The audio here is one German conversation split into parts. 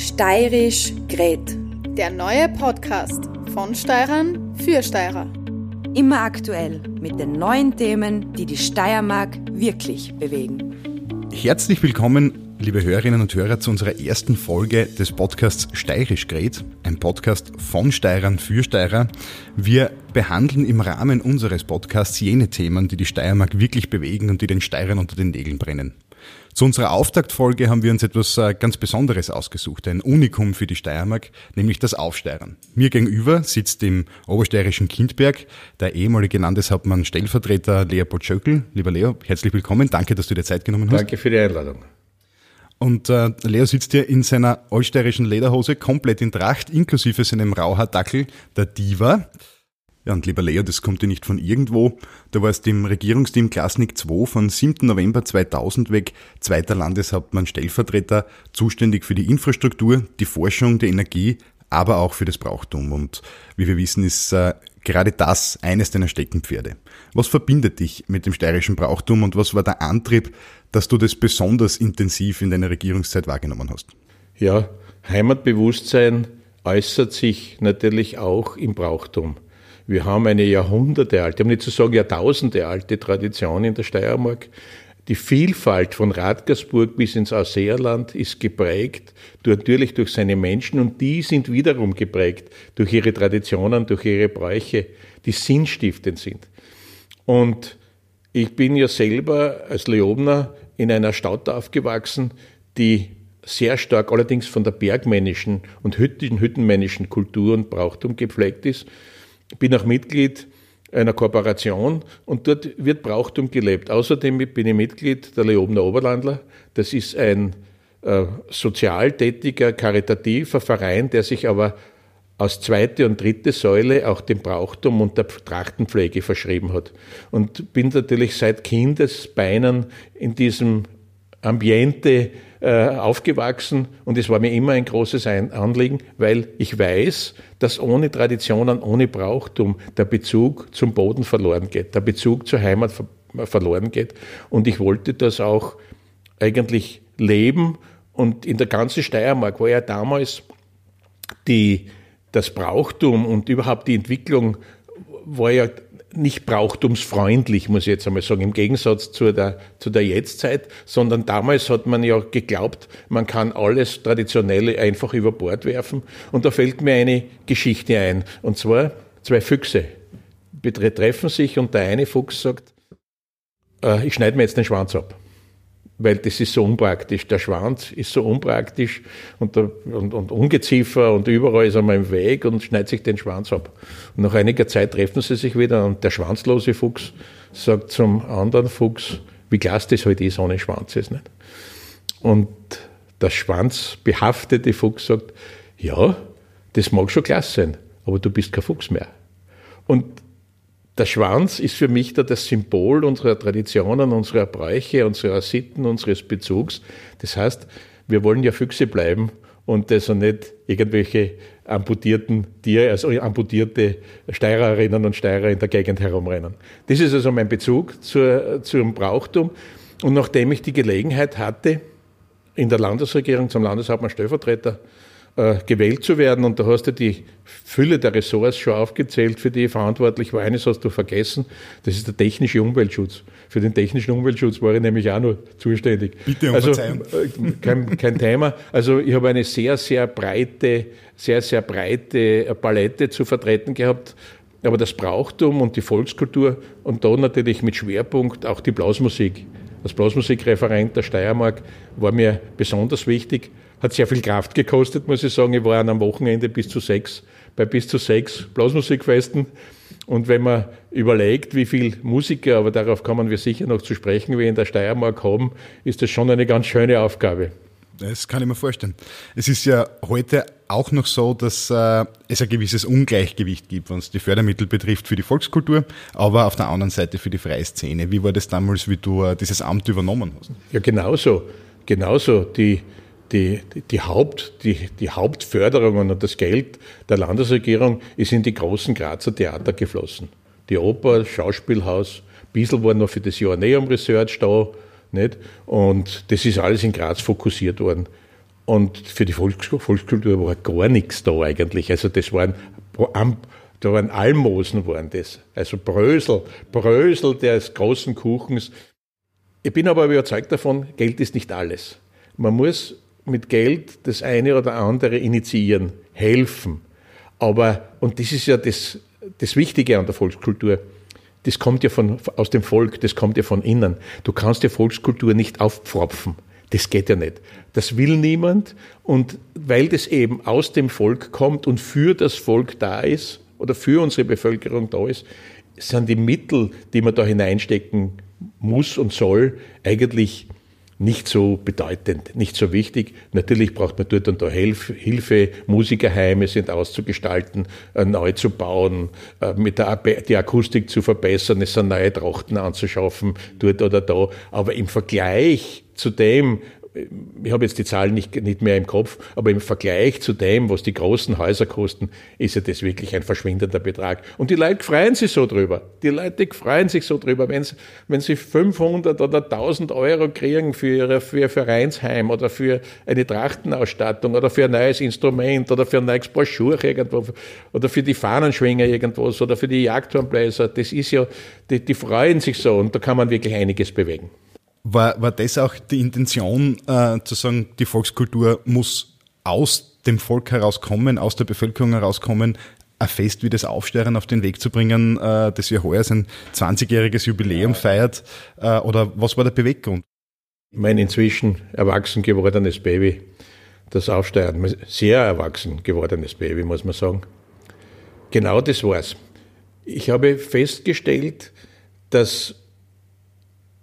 Steirisch Gret. Der neue Podcast von Steirern für Steirer. Immer aktuell mit den neuen Themen, die die Steiermark wirklich bewegen. Herzlich willkommen, liebe Hörerinnen und Hörer, zu unserer ersten Folge des Podcasts Steirisch Gret, ein Podcast von Steirern für Steirer. Wir behandeln im Rahmen unseres Podcasts jene Themen, die die Steiermark wirklich bewegen und die den Steirern unter den Nägeln brennen. Zu unserer Auftaktfolge haben wir uns etwas äh, ganz Besonderes ausgesucht, ein Unikum für die Steiermark, nämlich das Aufsteirern. Mir gegenüber sitzt im obersteirischen Kindberg der ehemalige Landeshauptmann Stellvertreter Leopold Schöckel. Lieber Leo, herzlich willkommen. Danke, dass du dir Zeit genommen hast. Danke für die Einladung. Und äh, Leo sitzt hier in seiner allsteirischen Lederhose komplett in Tracht, inklusive seinem Rauhaardackel, der Diva. Ja, und lieber Leo, das kommt dir nicht von irgendwo. Du warst im Regierungsteam Klasnik 2 von 7. November 2000 weg, zweiter Landeshauptmann Stellvertreter, zuständig für die Infrastruktur, die Forschung, die Energie, aber auch für das Brauchtum. Und wie wir wissen, ist äh, gerade das eines deiner Steckenpferde. Was verbindet dich mit dem steirischen Brauchtum und was war der Antrieb, dass du das besonders intensiv in deiner Regierungszeit wahrgenommen hast? Ja, Heimatbewusstsein äußert sich natürlich auch im Brauchtum. Wir haben eine Jahrhundertealte, um nicht zu sagen Jahrtausendealte Tradition in der Steiermark. Die Vielfalt von Radgersburg bis ins Ausseerland ist geprägt natürlich durch seine Menschen und die sind wiederum geprägt durch ihre Traditionen, durch ihre Bräuche, die sinnstiftend sind. Und ich bin ja selber als Leobner in einer Stadt aufgewachsen, die sehr stark allerdings von der bergmännischen und hüttenmännischen Kultur und Brauchtum gepflegt ist bin auch Mitglied einer Kooperation und dort wird Brauchtum gelebt. Außerdem bin ich Mitglied der Leobener Oberlandler. Das ist ein äh, sozial karitativer Verein, der sich aber als zweite und dritte Säule auch dem Brauchtum und der Trachtenpflege verschrieben hat. Und bin natürlich seit Kindesbeinen in diesem Ambiente aufgewachsen und es war mir immer ein großes Anliegen, weil ich weiß, dass ohne Traditionen, ohne Brauchtum der Bezug zum Boden verloren geht, der Bezug zur Heimat verloren geht. Und ich wollte das auch eigentlich leben. Und in der ganzen Steiermark war ja damals die, das Brauchtum und überhaupt die Entwicklung war ja nicht brauchtumsfreundlich, muss ich jetzt einmal sagen, im Gegensatz zu der, zu der Jetztzeit, sondern damals hat man ja geglaubt, man kann alles Traditionelle einfach über Bord werfen. Und da fällt mir eine Geschichte ein. Und zwar zwei Füchse betreffen sich und der eine Fuchs sagt, äh, ich schneide mir jetzt den Schwanz ab weil das ist so unpraktisch. Der Schwanz ist so unpraktisch und, der, und, und Ungeziefer und überall ist er mal im Weg und schneidet sich den Schwanz ab. Und nach einiger Zeit treffen sie sich wieder und der schwanzlose Fuchs sagt zum anderen Fuchs, wie klasse das halt ist ohne Schwanz ist, nicht? Und der schwanzbehaftete Fuchs sagt, ja, das mag schon klasse sein, aber du bist kein Fuchs mehr. Und der Schwanz ist für mich da das Symbol unserer Traditionen, unserer Bräuche, unserer Sitten, unseres Bezugs. Das heißt, wir wollen ja Füchse bleiben und sind nicht irgendwelche amputierten Tiere, also amputierte Steirerinnen und Steirer in der Gegend herumrennen. Das ist also mein Bezug zur, zum Brauchtum. Und nachdem ich die Gelegenheit hatte, in der Landesregierung zum Landeshauptmann Stellvertreter äh, gewählt zu werden. Und da hast du die Fülle der Ressorts schon aufgezählt, für die ich verantwortlich war. Eines hast du vergessen, das ist der technische Umweltschutz. Für den technischen Umweltschutz war ich nämlich auch nur zuständig. Bitte um also, äh, kein, kein Thema. Also ich habe eine sehr, sehr breite, sehr, sehr breite Palette zu vertreten gehabt. Aber das Brauchtum und die Volkskultur und da natürlich mit Schwerpunkt auch die Blasmusik. Das Blasmusikreferent der Steiermark war mir besonders wichtig. Hat sehr viel Kraft gekostet, muss ich sagen. Ich war am Wochenende bis zu sechs, bei bis zu sechs Blasmusikfesten. Und wenn man überlegt, wie viele Musiker, aber darauf kommen wir sicher noch zu sprechen, wir in der Steiermark haben, ist das schon eine ganz schöne Aufgabe. Das kann ich mir vorstellen. Es ist ja heute auch noch so, dass äh, es ein gewisses Ungleichgewicht gibt, was die Fördermittel betrifft für die Volkskultur, aber auf der anderen Seite für die freie Szene. Wie war das damals, wie du äh, dieses Amt übernommen hast? Ja, genauso. Genauso. Die, die, die, Haupt, die, die Hauptförderungen und das Geld der Landesregierung ist in die großen Grazer Theater geflossen. Die Oper, das Schauspielhaus, bisschen war noch für das Joanneum Research da, nicht? Und das ist alles in Graz fokussiert worden. Und für die Volkskultur war gar nichts da eigentlich. Also das waren, da waren Almosen waren das. Also Brösel, Brösel des großen Kuchens. Ich bin aber überzeugt davon, Geld ist nicht alles. Man muss mit Geld das eine oder andere initiieren, helfen. Aber, und das ist ja das, das Wichtige an der Volkskultur, das kommt ja von, aus dem Volk, das kommt ja von innen. Du kannst die Volkskultur nicht aufpfropfen. Das geht ja nicht. Das will niemand. Und weil das eben aus dem Volk kommt und für das Volk da ist oder für unsere Bevölkerung da ist, sind die Mittel, die man da hineinstecken muss und soll, eigentlich nicht so bedeutend, nicht so wichtig. Natürlich braucht man dort und da Hilfe. Musikerheime sind auszugestalten, äh, neu zu bauen, äh, mit der die Akustik zu verbessern, es sind neue Trachten anzuschaffen, dort oder da. Aber im Vergleich zu dem, ich habe jetzt die Zahlen nicht, nicht mehr im Kopf, aber im Vergleich zu dem, was die großen Häuser kosten, ist ja das wirklich ein verschwindender Betrag. Und die Leute freuen sich so drüber. Die Leute freuen sich so drüber, wenn sie, wenn sie 500 oder 1000 Euro kriegen für, ihre, für Vereinsheim oder für eine Trachtenausstattung oder für ein neues Instrument oder für ein neues Schuhe irgendwo oder für die Fahnenschwinger irgendwas oder für die Jagdturmbläser. Das ist ja, die, die freuen sich so und da kann man wirklich einiges bewegen. War, war das auch die Intention, äh, zu sagen, die Volkskultur muss aus dem Volk herauskommen, aus der Bevölkerung herauskommen, ein Fest wie das Aufsteuern auf den Weg zu bringen, äh, das ja heuer sein 20-jähriges Jubiläum feiert? Äh, oder was war der Beweggrund? Mein inzwischen erwachsen gewordenes Baby, das Aufsteuern, sehr erwachsen gewordenes Baby, muss man sagen. Genau das war's. Ich habe festgestellt, dass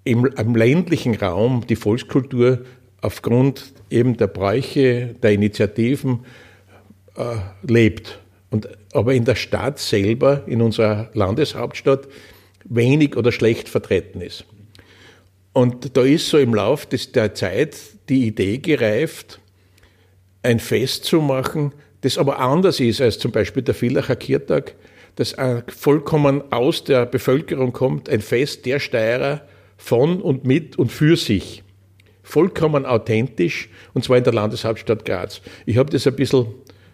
im, im ländlichen Raum die Volkskultur aufgrund eben der Bräuche, der Initiativen äh, lebt. Und, aber in der Stadt selber, in unserer Landeshauptstadt, wenig oder schlecht vertreten ist. Und da ist so im Lauf des, der Zeit die Idee gereift, ein Fest zu machen, das aber anders ist als zum Beispiel der Villacher Kirtag, das vollkommen aus der Bevölkerung kommt, ein Fest der Steirer, von und mit und für sich. Vollkommen authentisch und zwar in der Landeshauptstadt Graz. Ich habe das ein bisschen,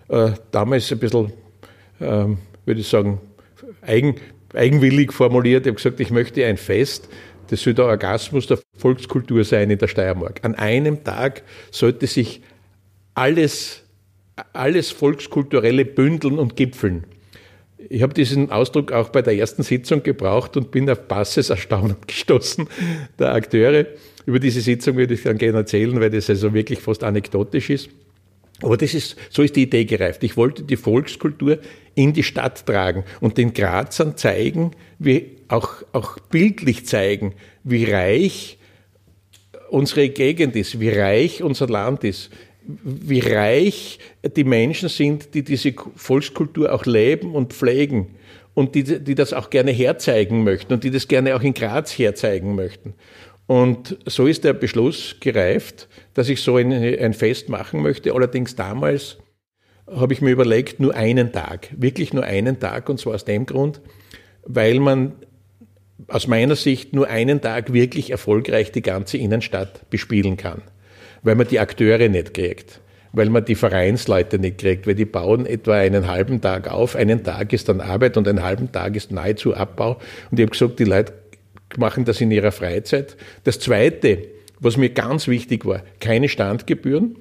äh, damals ein bisschen, ähm, würde ich sagen, eigen, eigenwillig formuliert. Ich habe gesagt, ich möchte ein Fest, das soll der Orgasmus der Volkskultur sein in der Steiermark. An einem Tag sollte sich alles, alles Volkskulturelle bündeln und gipfeln. Ich habe diesen Ausdruck auch bei der ersten Sitzung gebraucht und bin auf passes Erstaunen gestoßen der Akteure. Über diese Sitzung würde ich dann gerne erzählen, weil das also wirklich fast anekdotisch ist. Aber das ist, so ist die Idee gereift. Ich wollte die Volkskultur in die Stadt tragen und den Grazern zeigen, wie auch, auch bildlich zeigen, wie reich unsere Gegend ist, wie reich unser Land ist, wie reich die Menschen sind, die diese Volkskultur auch leben und pflegen und die, die das auch gerne herzeigen möchten und die das gerne auch in Graz herzeigen möchten. Und so ist der Beschluss gereift, dass ich so ein, ein Fest machen möchte. Allerdings damals habe ich mir überlegt, nur einen Tag, wirklich nur einen Tag, und zwar aus dem Grund, weil man aus meiner Sicht nur einen Tag wirklich erfolgreich die ganze Innenstadt bespielen kann weil man die Akteure nicht kriegt, weil man die Vereinsleute nicht kriegt, weil die bauen etwa einen halben Tag auf, einen Tag ist dann Arbeit und einen halben Tag ist nahezu Abbau. Und ich habe gesagt, die Leute machen das in ihrer Freizeit. Das Zweite, was mir ganz wichtig war, keine Standgebühren.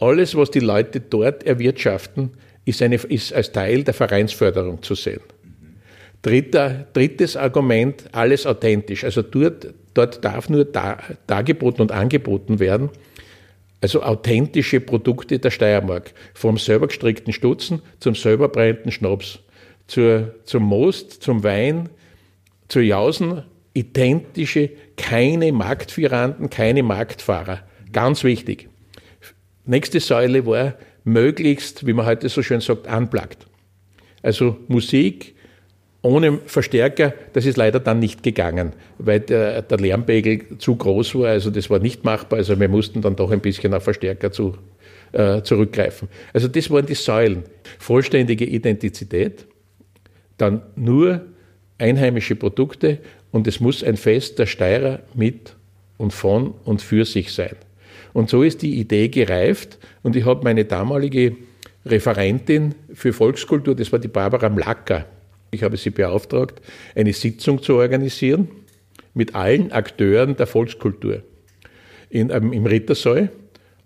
Alles, was die Leute dort erwirtschaften, ist, eine, ist als Teil der Vereinsförderung zu sehen. Dritter, drittes Argument, alles authentisch. Also dort, dort darf nur dar, dargeboten und angeboten werden, also authentische Produkte der Steiermark. Vom selber gestrickten Stutzen zum selber brennenden Schnaps, zur, zum Most, zum Wein, zur Jausen, identische, keine Marktführanten, keine Marktfahrer. Ganz wichtig. Nächste Säule war möglichst, wie man heute so schön sagt, unplugged. Also Musik, ohne Verstärker, das ist leider dann nicht gegangen, weil der, der Lärmpegel zu groß war. Also das war nicht machbar. Also wir mussten dann doch ein bisschen auf Verstärker zu, äh, zurückgreifen. Also das waren die Säulen. Vollständige Identität, dann nur einheimische Produkte und es muss ein Fest der Steirer mit und von und für sich sein. Und so ist die Idee gereift und ich habe meine damalige Referentin für Volkskultur, das war die Barbara Mlacker, ich habe sie beauftragt, eine Sitzung zu organisieren mit allen Akteuren der Volkskultur in, ähm, im Rittersaal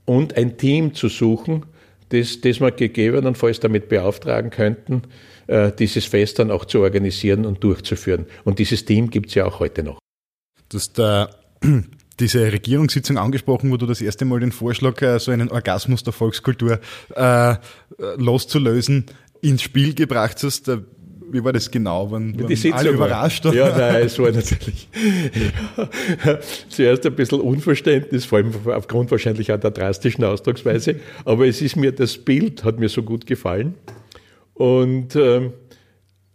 und ein Team zu suchen, das, das wir gegebenenfalls damit beauftragen könnten, äh, dieses Fest dann auch zu organisieren und durchzuführen. Und dieses Team gibt es ja auch heute noch. Hast äh, diese Regierungssitzung angesprochen, wo du das erste Mal den Vorschlag, äh, so einen Orgasmus der Volkskultur äh, loszulösen, ins Spiel gebracht hast. Wie war das genau? Waren, waren die alle überrascht? War, ja, nein, es war natürlich ja, zuerst ein bisschen Unverständnis, vor allem aufgrund wahrscheinlich auch der drastischen Ausdrucksweise. Aber es ist mir, das Bild hat mir so gut gefallen. Und ähm,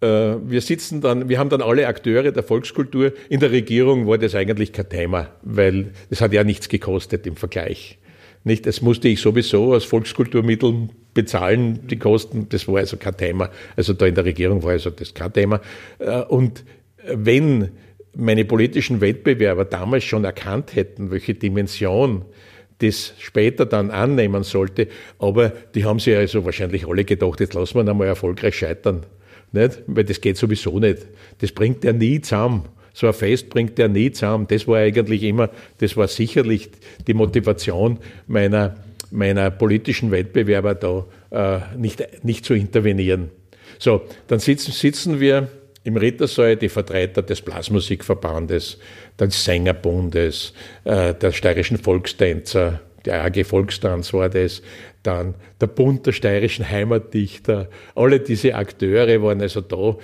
äh, wir sitzen dann, wir haben dann alle Akteure der Volkskultur. In der Regierung war das eigentlich kein Thema, weil es hat ja nichts gekostet im Vergleich. Nicht, das musste ich sowieso aus Volkskulturmitteln bezahlen, die Kosten, das war also kein Thema. Also da in der Regierung war also das kein Thema. Äh, und wenn meine politischen Wettbewerber damals schon erkannt hätten, welche Dimension das später dann annehmen sollte, aber die haben sich also wahrscheinlich alle gedacht, jetzt lassen wir einmal erfolgreich scheitern. Nicht? Weil das geht sowieso nicht. Das bringt er nie zusammen. So ein Fest bringt er nie zusammen. Das war eigentlich immer, das war sicherlich die Motivation meiner, meiner politischen Wettbewerber da äh, nicht, nicht zu intervenieren. So, dann sitzen, sitzen wir im Rittersaal die Vertreter des Blasmusikverbandes, des Sängerbundes, äh, der steirischen Volkstänzer, der AG Volkstanz war das, dann der Bund der steirischen Heimatdichter, alle diese Akteure waren also da,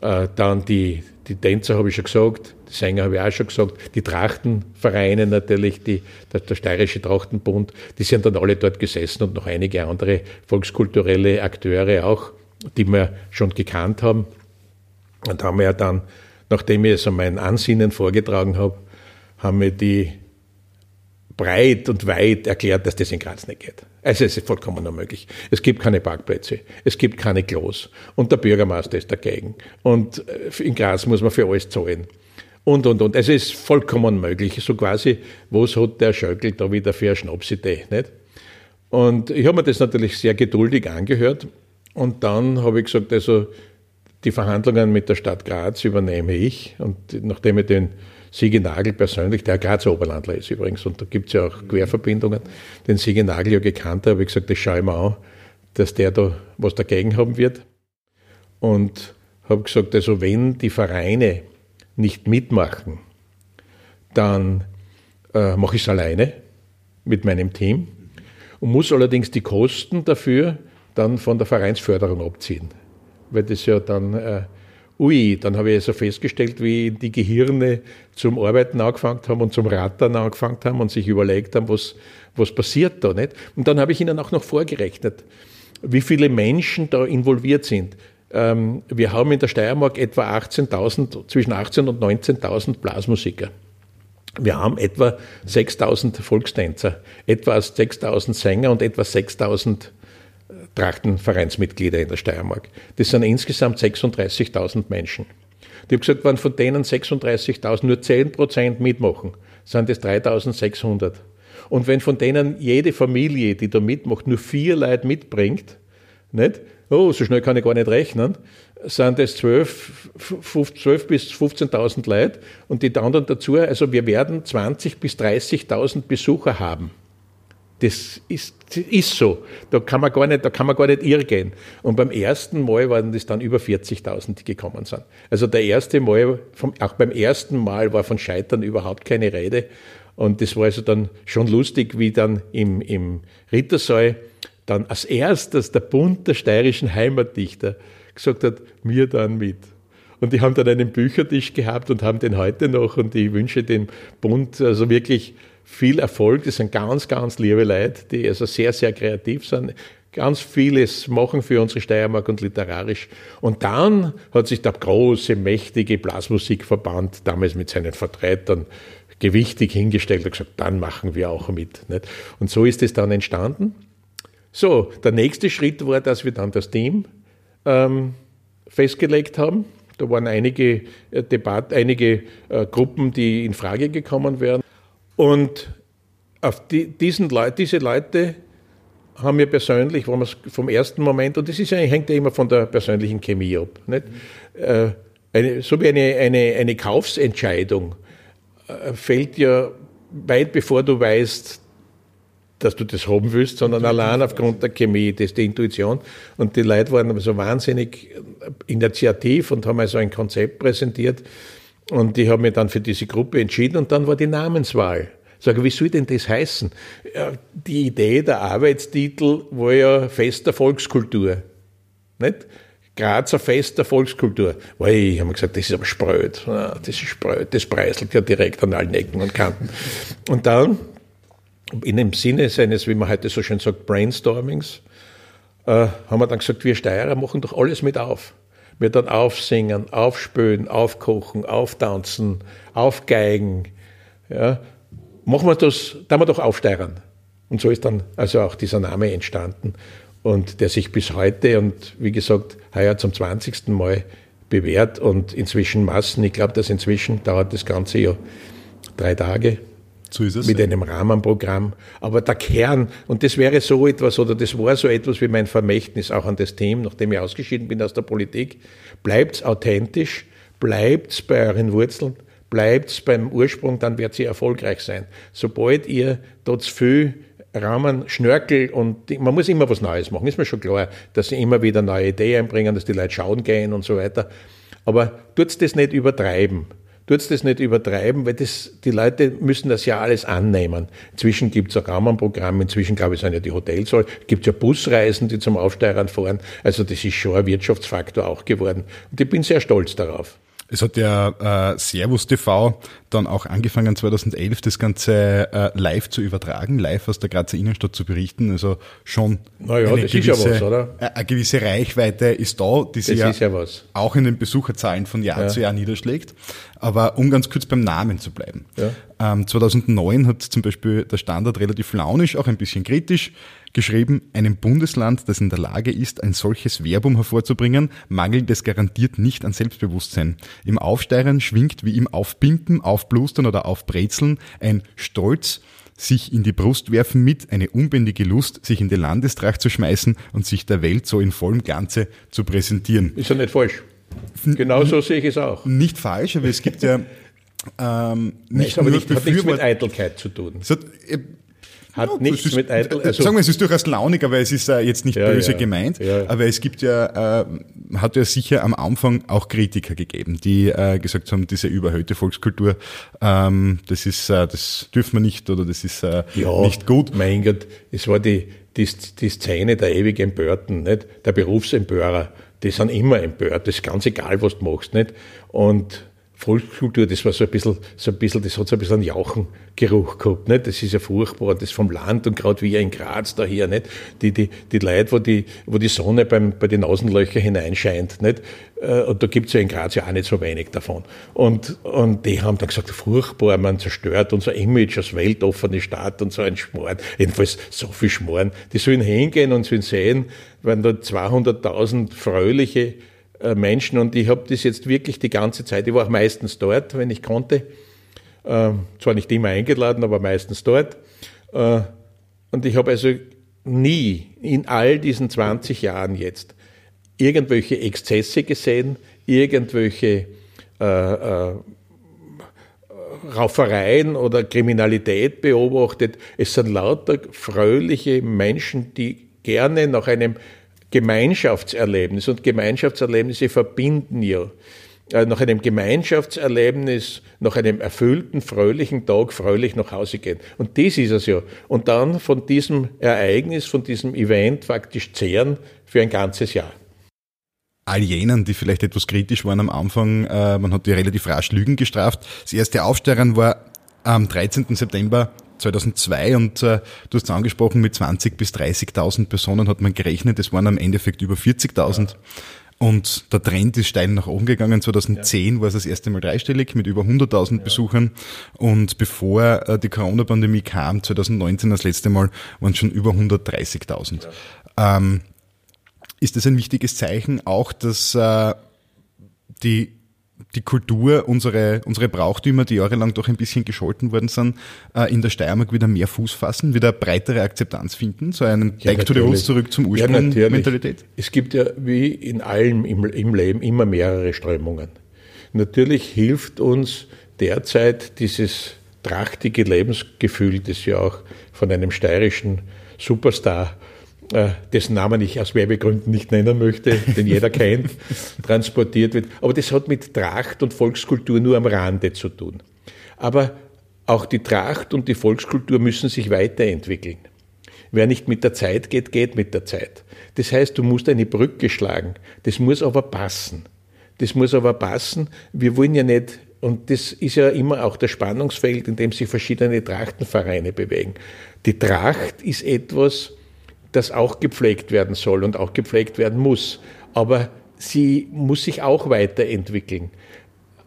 äh, dann die, die Tänzer habe ich schon gesagt, die Sänger habe ich auch schon gesagt, die Trachtenvereine natürlich, die, der, der Steirische Trachtenbund, die sind dann alle dort gesessen und noch einige andere volkskulturelle Akteure auch, die wir schon gekannt haben. Und haben wir ja dann, nachdem ich so mein Ansinnen vorgetragen habe, haben wir die breit und weit erklärt, dass das in Graz nicht geht. Also es ist vollkommen unmöglich. Es gibt keine Parkplätze, es gibt keine Klos und der Bürgermeister ist dagegen. Und äh, in Graz muss man für alles zahlen. Und, und, und. Also es ist vollkommen unmöglich. So quasi, was hat der Schöckel da wieder für eine Schnapsidee, nicht? Und ich habe mir das natürlich sehr geduldig angehört. Und dann habe ich gesagt, also die Verhandlungen mit der Stadt Graz übernehme ich. Und nachdem ich den Siege Nagel persönlich, der Grazer Oberlandler ist übrigens, und da gibt es ja auch Querverbindungen, den Siege Nagel ja gekannt habe, ich gesagt, das schaue ich mir an, dass der da was dagegen haben wird. Und habe gesagt, also wenn die Vereine nicht mitmachen, dann äh, mache ich es alleine mit meinem Team und muss allerdings die Kosten dafür dann von der Vereinsförderung abziehen, weil das ja dann äh, ui, dann habe ich also festgestellt, wie die Gehirne zum Arbeiten angefangen haben und zum Rattern angefangen haben und sich überlegt haben, was, was passiert da nicht. Und dann habe ich ihnen auch noch vorgerechnet, wie viele Menschen da involviert sind. Ähm, wir haben in der Steiermark etwa 18.000, zwischen 18.000 und 19.000 Blasmusiker. Wir haben etwa 6.000 Volkstänzer, etwa 6.000 Sänger und etwa 6.000 Trachtenvereinsmitglieder in der Steiermark. Das sind insgesamt 36.000 Menschen. Ich habe gesagt, wenn von denen 36.000 nur 10% mitmachen, sind das 3.600. Und wenn von denen jede Familie, die da mitmacht, nur vier Leute mitbringt, nicht? Oh, so schnell kann ich gar nicht rechnen, sind es 12, 12 bis 15.000 Leute und die anderen dazu, also wir werden 20 bis 30.000 Besucher haben. Das ist, ist so. Da kann man gar nicht, da kann man gar nicht irrgehen. Und beim ersten Mal waren das dann über 40.000, die gekommen sind. Also der erste Mal, vom, auch beim ersten Mal war von Scheitern überhaupt keine Rede. Und das war also dann schon lustig, wie dann im, im Rittersaal dann als erstes der Bund der steirischen Heimatdichter gesagt hat, mir dann mit. Und die haben dann einen Büchertisch gehabt und haben den heute noch und ich wünsche dem Bund also wirklich viel Erfolg. Das sind ganz, ganz liebe Leute, die also sehr, sehr kreativ sind, ganz vieles machen für unsere Steiermark und literarisch. Und dann hat sich der große, mächtige Blasmusikverband damals mit seinen Vertretern gewichtig hingestellt und gesagt, dann machen wir auch mit. Und so ist es dann entstanden. So, der nächste Schritt war, dass wir dann das Team ähm, festgelegt haben. Da waren einige äh, Debatten, einige äh, Gruppen, die in Frage gekommen wären. Und auf die, diesen Leut, diese Leute haben mir persönlich, wo man vom ersten Moment, und das ist hängt ja immer von der persönlichen Chemie ab, nicht? Mhm. Eine, so wie eine, eine, eine Kaufsentscheidung äh, fällt ja weit bevor du weißt, dass du das haben willst, sondern allein aufgrund der Chemie, das ist die Intuition. Und die Leute waren so wahnsinnig initiativ und haben also ein Konzept präsentiert. Und ich habe mich dann für diese Gruppe entschieden und dann war die Namenswahl. Sage, wie soll denn das heißen? Die Idee, der Arbeitstitel war ja Fest der Volkskultur. Nicht? Grazer Fest der Volkskultur. Weil ich habe gesagt, das ist aber spröd. Das ist spröd, das preiselt ja direkt an allen Ecken und Kanten. Und dann, in dem Sinne seines, wie man heute so schön sagt, Brainstormings, äh, haben wir dann gesagt, wir Steirer machen doch alles mit auf. Wir dann aufsingen, aufspülen, aufkochen, auftanzen, aufgeigen. Ja. Machen wir das, da wir doch aufsteigern. Und so ist dann also auch dieser Name entstanden und der sich bis heute und wie gesagt, heuer zum 20. Mal bewährt und inzwischen Massen. Ich glaube, dass inzwischen dauert das Ganze ja drei Tage. So ist es. Mit einem Rahmenprogramm. Aber der Kern, und das wäre so etwas, oder das war so etwas wie mein Vermächtnis auch an das Team, nachdem ich ausgeschieden bin aus der Politik, bleibt's authentisch, bleibt's bei euren Wurzeln, bleibt's beim Ursprung, dann wird sie erfolgreich sein. Sobald ihr dort viel Rahmen, Schnörkel und man muss immer was Neues machen, ist mir schon klar, dass sie immer wieder neue Ideen einbringen, dass die Leute schauen gehen und so weiter. Aber tut's das nicht übertreiben. Tut's das nicht übertreiben, weil das, die Leute müssen das ja alles annehmen. Inzwischen gibt's ein Rahmenprogramm, inzwischen glaube ich sind ja die Hotels, gibt's ja Busreisen, die zum Aufsteigern fahren. Also das ist schon ein Wirtschaftsfaktor auch geworden. Und ich bin sehr stolz darauf. Es hat ja äh, Servus TV dann auch angefangen 2011 das Ganze äh, live zu übertragen, live aus der Grazer Innenstadt zu berichten. Also schon naja, eine, gewisse, ja was, äh, eine gewisse Reichweite ist da, die sich ja, ja auch in den Besucherzahlen von Jahr ja. zu Jahr niederschlägt. Aber um ganz kurz beim Namen zu bleiben. Ähm, 2009 hat zum Beispiel der Standard relativ launisch, auch ein bisschen kritisch geschrieben, einem Bundesland, das in der Lage ist, ein solches Verbum hervorzubringen, mangelt es garantiert nicht an Selbstbewusstsein. Im Aufsteigern schwingt wie im Aufpimpen, Aufblustern oder Aufbrezeln ein Stolz, sich in die Brust werfen mit, eine unbändige Lust, sich in die Landestracht zu schmeißen und sich der Welt so in vollem Ganze zu präsentieren. Ist ja nicht falsch. Genau so sehe ich es auch. Nicht falsch, aber es gibt ja ähm, nicht, nicht, aber nicht, hat nichts mit Eitelkeit zu tun. Es hat, äh, hat ja, nichts ist, mit Eitel. Also sagen wir, es ist durchaus launig, aber es ist äh, jetzt nicht ja, böse ja, gemeint. Aber es gibt ja, äh, hat ja sicher am Anfang auch Kritiker gegeben, die äh, gesagt haben, diese überhöhte Volkskultur, ähm, das ist, äh, das dürfen wir nicht oder das ist äh, nicht gut. Mein Gott, es war die, die, die Szene der ewigen Empörten, nicht? Der Berufsempörer. Die sind immer empört. Das ist ganz egal, was du machst, nicht? Und Volkskultur, das war so ein bisschen, so ein bisschen, das hat so ein bisschen einen Jauchengeruch gehabt, nicht? Das ist ja furchtbar, das vom Land und gerade wie in Graz daher, nicht? Die, die, die Leute, wo die, wo die Sonne beim, bei den Nasenlöchern hineinscheint, nicht? Äh, und da gibt's ja in Graz ja auch nicht so wenig davon. Und, und die haben dann gesagt, furchtbar, man zerstört unser Image als weltoffene Stadt und so ein Schmoren. Jedenfalls so viel Schmoren. Die sollen hingehen und sollen sehen, wenn da 200.000 fröhliche Menschen und ich habe das jetzt wirklich die ganze Zeit, ich war auch meistens dort, wenn ich konnte, äh, zwar nicht immer eingeladen, aber meistens dort. Äh, und ich habe also nie in all diesen 20 Jahren jetzt irgendwelche Exzesse gesehen, irgendwelche äh, äh, Raufereien oder Kriminalität beobachtet. Es sind lauter fröhliche Menschen, die gerne nach einem Gemeinschaftserlebnis. Und Gemeinschaftserlebnisse verbinden ja. Äh, nach einem Gemeinschaftserlebnis, nach einem erfüllten, fröhlichen Tag fröhlich nach Hause gehen. Und das ist es ja. Und dann von diesem Ereignis, von diesem Event faktisch zehren für ein ganzes Jahr all jenen, die vielleicht etwas kritisch waren am Anfang, äh, man hat die relativ rasch Lügen gestraft. Das erste Aufsteigern war am 13. September 2002 und äh, du hast es angesprochen, mit 20 bis 30.000 Personen hat man gerechnet, es waren am Endeffekt über 40.000. Ja. Und der Trend ist steil nach oben gegangen. 2010 ja. war es das erste Mal dreistellig mit über 100.000 ja. Besuchern. Und bevor äh, die Corona-Pandemie kam, 2019 das letzte Mal, waren es schon über 130.000. Ja. Ähm, ist das ein wichtiges Zeichen auch, dass äh, die die Kultur, unsere, unsere Brauchtümer, die jahrelang doch ein bisschen gescholten worden sind, äh, in der Steiermark wieder mehr Fuß fassen, wieder breitere Akzeptanz finden, so einen Ja, Back to the Roots zurück zum Ja, Ursprung natürlich. Mentalität? Es gibt ja wie in allem im, im Leben immer mehrere Strömungen. Natürlich hilft uns derzeit dieses trachtige Lebensgefühl, das ja auch von einem steirischen Superstar, dessen Namen ich aus Werbegründen nicht nennen möchte, den jeder kennt, transportiert wird. Aber das hat mit Tracht und Volkskultur nur am Rande zu tun. Aber auch die Tracht und die Volkskultur müssen sich weiterentwickeln. Wer nicht mit der Zeit geht, geht mit der Zeit. Das heißt, du musst eine Brücke schlagen. Das muss aber passen. Das muss aber passen. Wir wollen ja nicht, und das ist ja immer auch das Spannungsfeld, in dem sich verschiedene Trachtenvereine bewegen. Die Tracht ist etwas, das auch gepflegt werden soll und auch gepflegt werden muss. Aber sie muss sich auch weiterentwickeln.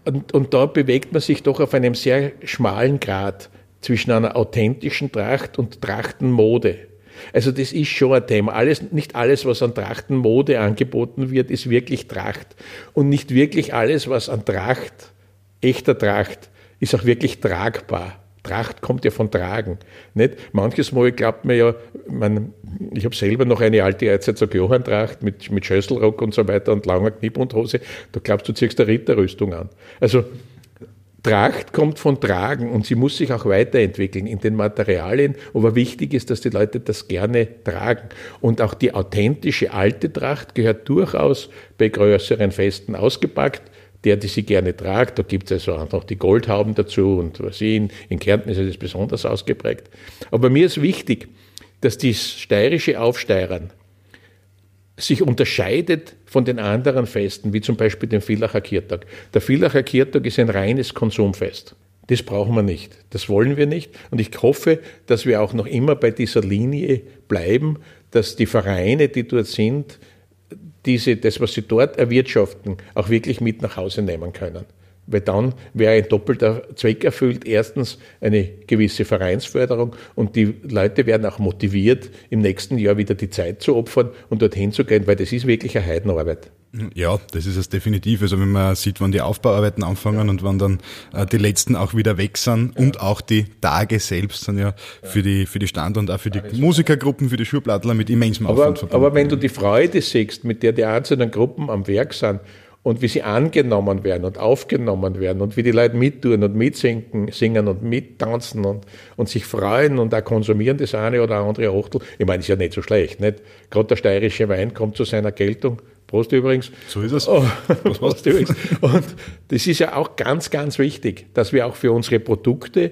Und, und da bewegt man sich doch auf einem sehr schmalen Grad zwischen einer authentischen Tracht und Trachtenmode. Also das ist schon ein Thema. Alles, nicht alles, was an Trachtenmode angeboten wird, ist wirklich Tracht. Und nicht wirklich alles, was an Tracht, echter Tracht, ist auch wirklich tragbar. Tracht kommt ja von Tragen. Nicht? Manches Mal glaubt man ja, man, ich habe selber noch eine alte Erzherzog Johann Tracht mit, mit Schösselrock und so weiter und langer Kniebundhose. Da glaubst du, ziehst eine Ritterrüstung an. Also Tracht kommt von Tragen und sie muss sich auch weiterentwickeln in den Materialien. Aber wichtig ist, dass die Leute das gerne tragen. Und auch die authentische alte Tracht gehört durchaus bei größeren Festen ausgepackt. Der, die sie gerne tragt, da gibt es also auch noch die Goldhauben dazu und was ich, in, in Kärnten ist das besonders ausgeprägt. Aber mir ist wichtig, dass die steirische Aufsteirern sich unterscheidet von den anderen Festen, wie zum Beispiel dem Villacher Kirtag. Der Villacher Kirtag ist ein reines Konsumfest. Das brauchen wir nicht. Das wollen wir nicht. Und ich hoffe, dass wir auch noch immer bei dieser Linie bleiben, dass die Vereine, die dort sind, diese, das, was sie dort erwirtschaften, auch wirklich mit nach Hause nehmen können. Weil dann wäre ein doppelter Zweck erfüllt. Erstens eine gewisse Vereinsförderung und die Leute werden auch motiviert, im nächsten Jahr wieder die Zeit zu opfern und dorthin zu gehen, weil das ist wirklich eine Heidenarbeit. Ja, das ist es definitiv. Also wenn man sieht, wann die Aufbauarbeiten anfangen und wann dann äh, die letzten auch wieder weg sind und auch die Tage selbst sind ja für die, für die Stand und auch für die Musikergruppen, für die Schulplattler mit immensem Aber, Aufwand verbunden. aber wenn du die Freude siehst, mit der die einzelnen Gruppen am Werk sind und wie sie angenommen werden und aufgenommen werden und wie die Leute mittun und mitsingen singen und mittanzen und, und sich freuen und auch konsumieren das eine oder andere Achtel. Ich meine, ist ja nicht so schlecht, nicht? Gerade der steirische Wein kommt zu seiner Geltung. Prost übrigens. So ist es. Oh, Prost übrigens. Und das ist ja auch ganz, ganz wichtig, dass wir auch für unsere Produkte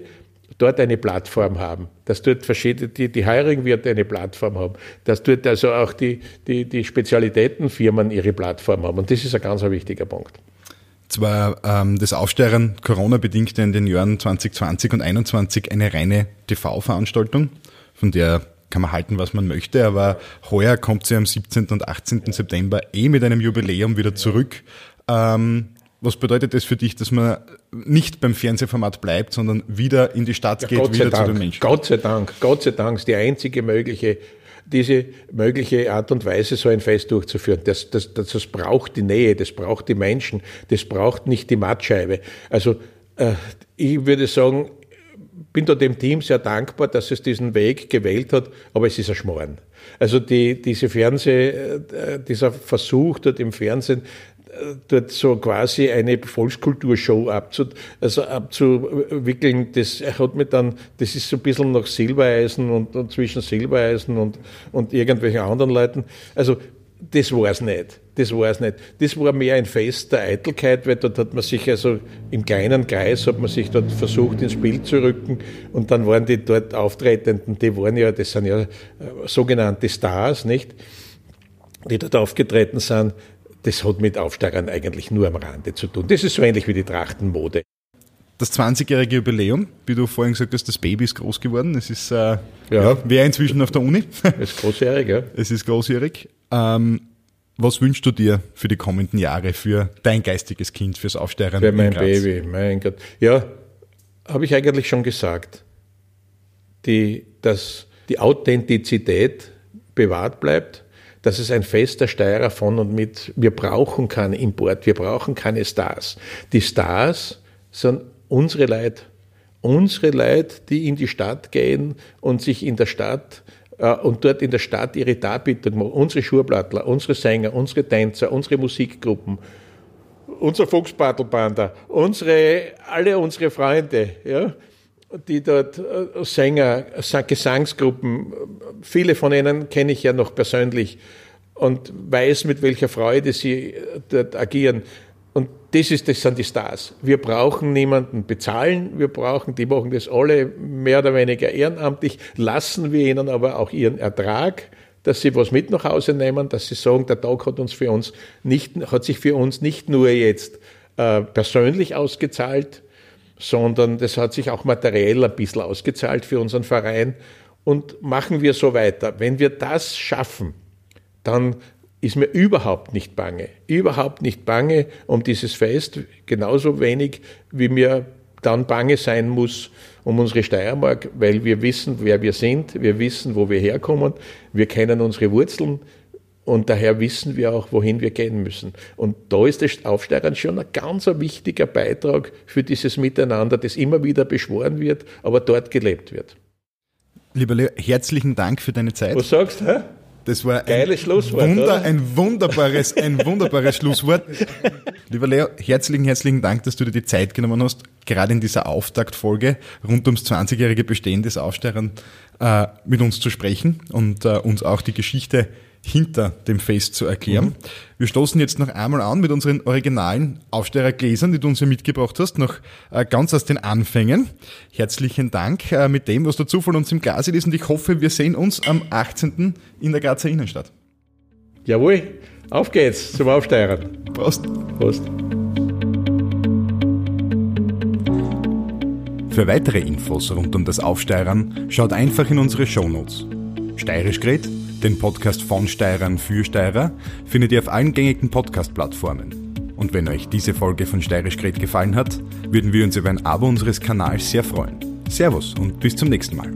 dort eine Plattform haben, dass dort verschiedene, die, die Heiringwirte eine Plattform haben, dass dort also auch die, die, die Spezialitätenfirmen ihre Plattform haben. Und das ist ein ganz ein wichtiger Punkt. Zwar ähm, das Aufsteuern Corona-bedingt in den Jahren 2020 und 2021 eine reine TV-Veranstaltung, von der kann man halten, was man möchte, aber heuer kommt sie am 17. und 18. September eh mit einem Jubiläum wieder zurück. Ähm, was bedeutet das für dich, dass man nicht beim Fernsehformat bleibt, sondern wieder in die Stadt geht, Gott sei wieder zu Dank, den Menschen? Gott sei Dank, Gott sei Dank ist die einzige mögliche, diese mögliche Art und Weise, so ein Fest durchzuführen. Das, das, das, das braucht die Nähe, das braucht die Menschen, das braucht nicht die Mattscheibe. Also äh, ich würde sagen, bin da dem Team sehr dankbar, dass es diesen Weg gewählt hat, aber es ist ein Schmoren. Also die, diese Fernseh, äh, dieser Versuch dort im Fernsehen, äh, dort so quasi eine Volkskulturshow abzu, also abzuwickeln, das hat mir dann, das ist so ein bisschen nach Silbereisen und, und zwischen Silbereisen und, und irgendwelchen anderen Leuten. Also das war es nicht. Das war es nicht. Das war mehr ein Fest der Eitelkeit, weil dort hat man sich also im kleinen Kreis hat man sich dort versucht ins Spiel zu rücken und dann waren die dort Auftretenden, die waren ja, das sind ja äh, sogenannte Stars, nicht? Die dort aufgetreten sind. Das hat mit Aufsteigern eigentlich nur am Rande zu tun. Das ist so ähnlich wie die Trachtenmode. Das 20-jährige Jubiläum, wie du vorhin gesagt hast, das Baby ist groß geworden. Es ist, äh, ja. ja, wer inzwischen auf der Uni. Das ist großjährig, ja. Es ist großjährig. Ähm, was wünschst du dir für die kommenden Jahre, für dein geistiges Kind, fürs Aufsteigen? Für mein Baby, mein Gott. Ja, habe ich eigentlich schon gesagt. Die, dass die Authentizität bewahrt bleibt, dass es ein Fest der Steirer von und mit, wir brauchen keinen Import, wir brauchen keine Stars. Die Stars sind unsere Leute, unsere Leute, die in die Stadt gehen und sich in der Stadt und dort in der Stadt ihre Darbietung machen. Unsere Schurplattler, unsere Sänger, unsere Tänzer, unsere Musikgruppen, unser Volkspartelbander, unsere, alle unsere Freunde, ja, die dort äh, Sänger, Gesangsgruppen, viele von ihnen kenne ich ja noch persönlich und weiß, mit welcher Freude sie äh, dort agieren. Und das, ist, das sind die Stars. Wir brauchen niemanden bezahlen, wir brauchen, die machen das alle mehr oder weniger ehrenamtlich, lassen wir ihnen aber auch ihren Ertrag, dass sie was mit nach Hause nehmen, dass sie sagen, der Tag hat uns für uns nicht, hat sich für uns nicht nur jetzt äh, persönlich ausgezahlt, sondern das hat sich auch materiell ein bisschen ausgezahlt für unseren Verein. Und machen wir so weiter. Wenn wir das schaffen, dann ist mir überhaupt nicht bange, überhaupt nicht bange um dieses Fest, genauso wenig wie mir dann bange sein muss um unsere Steiermark, weil wir wissen, wer wir sind, wir wissen, wo wir herkommen, wir kennen unsere Wurzeln und daher wissen wir auch, wohin wir gehen müssen. Und da ist das Aufsteigern schon ein ganz wichtiger Beitrag für dieses Miteinander, das immer wieder beschworen wird, aber dort gelebt wird. Lieber Leo, herzlichen Dank für deine Zeit. Was sagst du? Hä? Das war ein, Wunder, ein wunderbares, ein wunderbares Schlusswort. Lieber Leo, herzlichen, herzlichen Dank, dass du dir die Zeit genommen hast, gerade in dieser Auftaktfolge rund ums 20-jährige Bestehen des Aufsteigern äh, mit uns zu sprechen und äh, uns auch die Geschichte hinter dem Fest zu erklären. Mhm. Wir stoßen jetzt noch einmal an mit unseren originalen Aufsteirergläsern, die du uns hier mitgebracht hast, noch äh, ganz aus den Anfängen. Herzlichen Dank äh, mit dem, was der Zufall uns im Glas ist und ich hoffe, wir sehen uns am 18. in der Grazer Innenstadt. Jawohl, auf geht's zum Aufsteigern. Prost. Prost. Für weitere Infos rund um das Aufsteigern schaut einfach in unsere Shownotes. Steirisch gerät den Podcast von Steirern für Steirer findet ihr auf allen gängigen Podcast-Plattformen. Und wenn euch diese Folge von Steirisch Gret gefallen hat, würden wir uns über ein Abo unseres Kanals sehr freuen. Servus und bis zum nächsten Mal.